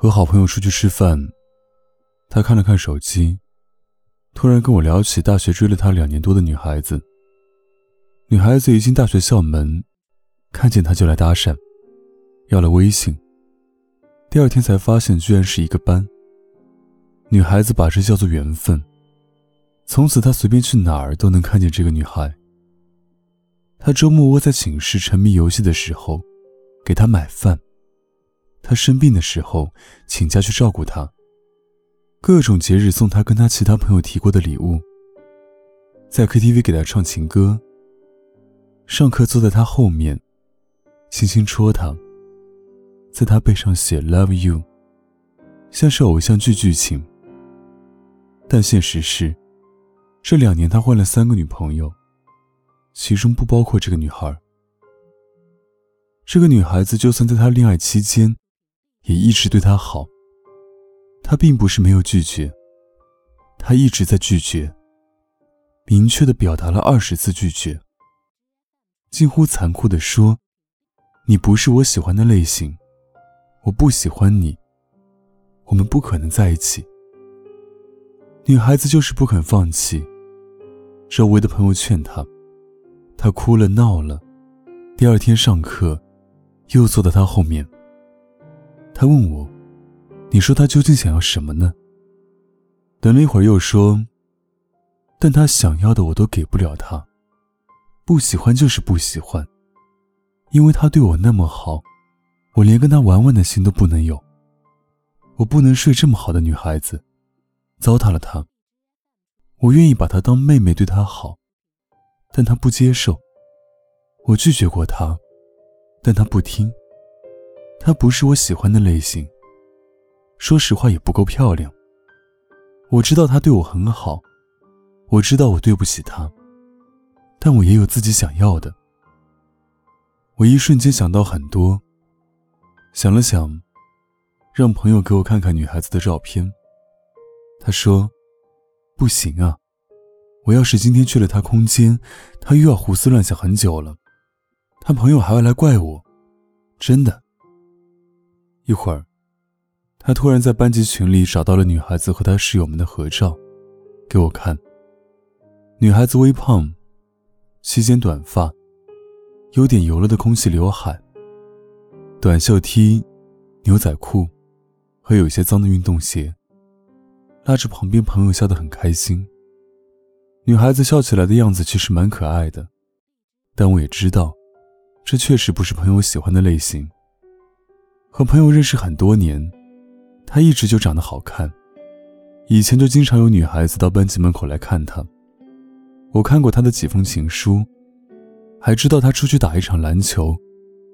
和好朋友出去吃饭，他看了看手机，突然跟我聊起大学追了他两年多的女孩子。女孩子一进大学校门，看见他就来搭讪，要了微信。第二天才发现，居然是一个班。女孩子把这叫做缘分。从此，他随便去哪儿都能看见这个女孩。他周末窝在寝室沉迷游戏的时候，给她买饭；他生病的时候，请假去照顾她。各种节日送他跟他其他朋友提过的礼物。在 KTV 给他唱情歌。上课坐在他后面，轻轻戳他，在他背上写 “Love you”，像是偶像剧剧情。但现实是。这两年，他换了三个女朋友，其中不包括这个女孩。这个女孩子就算在他恋爱期间，也一直对他好。他并不是没有拒绝，他一直在拒绝，明确的表达了二十次拒绝，近乎残酷的说：“你不是我喜欢的类型，我不喜欢你，我们不可能在一起。”女孩子就是不肯放弃。周围的朋友劝她，她哭了闹了。第二天上课，又坐在他后面。他问我：“你说他究竟想要什么呢？”等了一会儿，又说：“但他想要的我都给不了他，不喜欢就是不喜欢，因为他对我那么好，我连跟他玩玩的心都不能有。我不能睡这么好的女孩子，糟蹋了她。”我愿意把她当妹妹对她好，但她不接受。我拒绝过她，但她不听。她不是我喜欢的类型，说实话也不够漂亮。我知道她对我很好，我知道我对不起她，但我也有自己想要的。我一瞬间想到很多，想了想，让朋友给我看看女孩子的照片。他说。不行啊！我要是今天去了他空间，他又要胡思乱想很久了，他朋友还会来怪我。真的。一会儿，他突然在班级群里找到了女孩子和他室友们的合照，给我看。女孩子微胖，齐肩短发，有点油了的空气刘海，短袖 T，牛仔裤，和有些脏的运动鞋。拉着旁边朋友笑得很开心。女孩子笑起来的样子其实蛮可爱的，但我也知道，这确实不是朋友喜欢的类型。和朋友认识很多年，她一直就长得好看，以前就经常有女孩子到班级门口来看她。我看过她的几封情书，还知道她出去打一场篮球，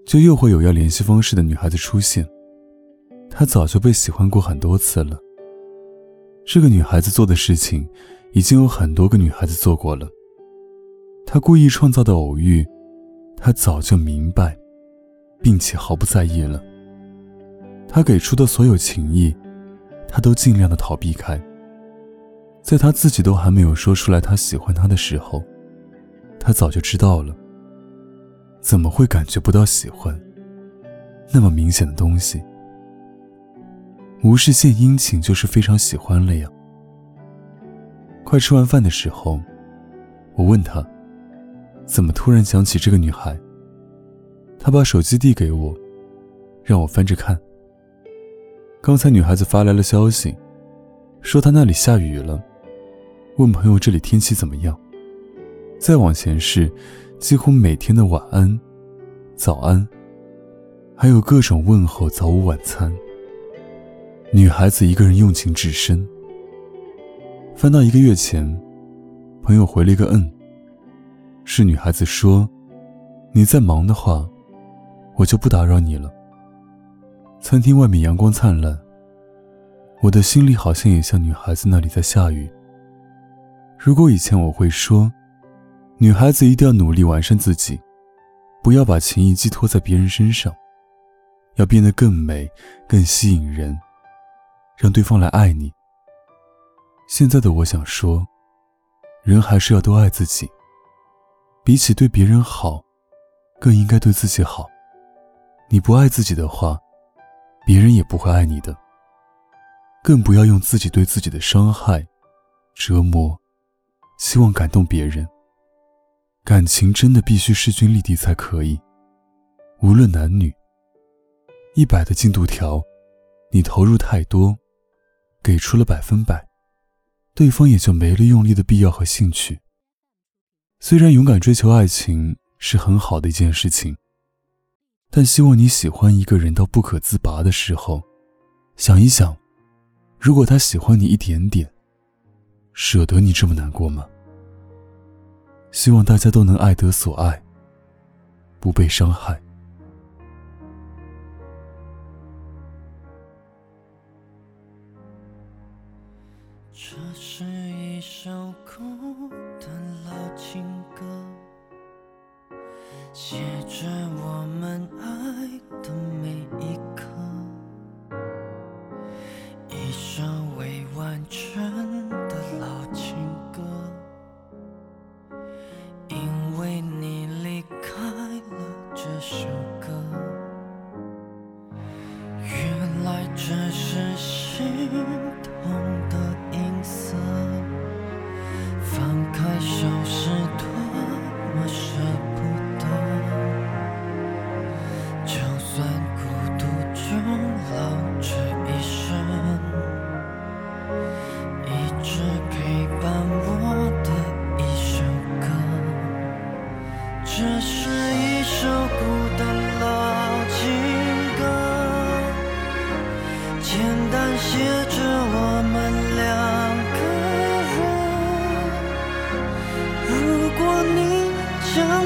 就又会有要联系方式的女孩子出现。她早就被喜欢过很多次了。这个女孩子做的事情，已经有很多个女孩子做过了。她故意创造的偶遇，她早就明白，并且毫不在意了。他给出的所有情谊，他都尽量的逃避开。在他自己都还没有说出来他喜欢他的时候，他早就知道了。怎么会感觉不到喜欢？那么明显的东西。无事献殷勤就是非常喜欢了呀。快吃完饭的时候，我问他，怎么突然想起这个女孩？他把手机递给我，让我翻着看。刚才女孩子发来了消息，说她那里下雨了，问朋友这里天气怎么样。再往前是几乎每天的晚安、早安，还有各种问候早午晚餐。女孩子一个人用情至深。翻到一个月前，朋友回了一个“嗯”，是女孩子说：“你在忙的话，我就不打扰你了。”餐厅外面阳光灿烂，我的心里好像也像女孩子那里在下雨。如果以前我会说，女孩子一定要努力完善自己，不要把情谊寄托在别人身上，要变得更美、更吸引人。让对方来爱你。现在的我想说，人还是要多爱自己。比起对别人好，更应该对自己好。你不爱自己的话，别人也不会爱你的。更不要用自己对自己的伤害、折磨，希望感动别人。感情真的必须势均力敌才可以，无论男女。一百的进度条，你投入太多，给出了百分百，对方也就没了用力的必要和兴趣。虽然勇敢追求爱情是很好的一件事情，但希望你喜欢一个人到不可自拔的时候，想一想，如果他喜欢你一点点，舍得你这么难过吗？希望大家都能爱得所爱，不被伤害。这是心痛的音色。放开手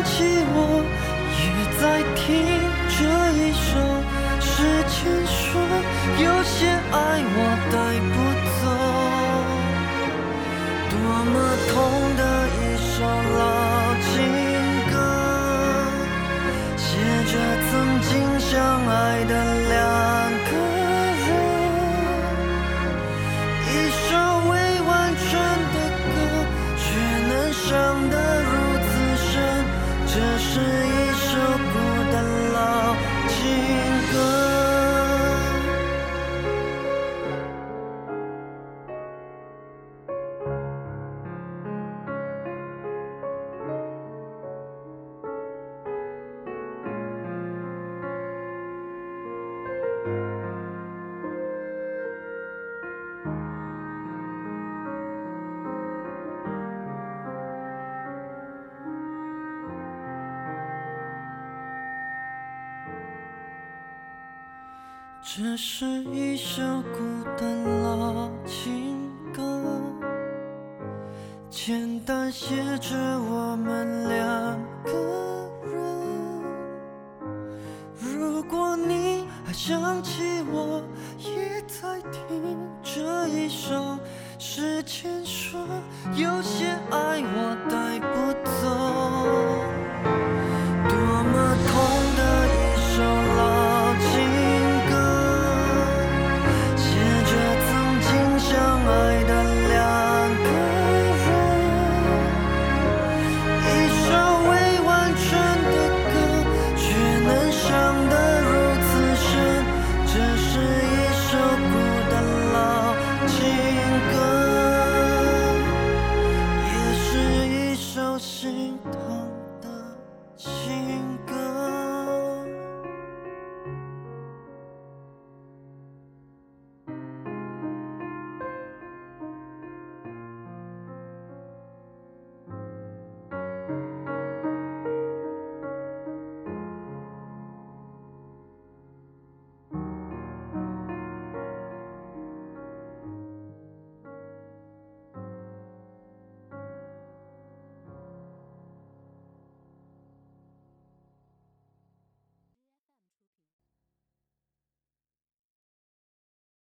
起我，也在听这一首时间说，有些爱我带不走，多么痛的一首老情歌。写着曾经相爱的这是一首孤单老情歌，简单写着我们两个人。如果你还想起我，也在听这一首时间说，有些爱我的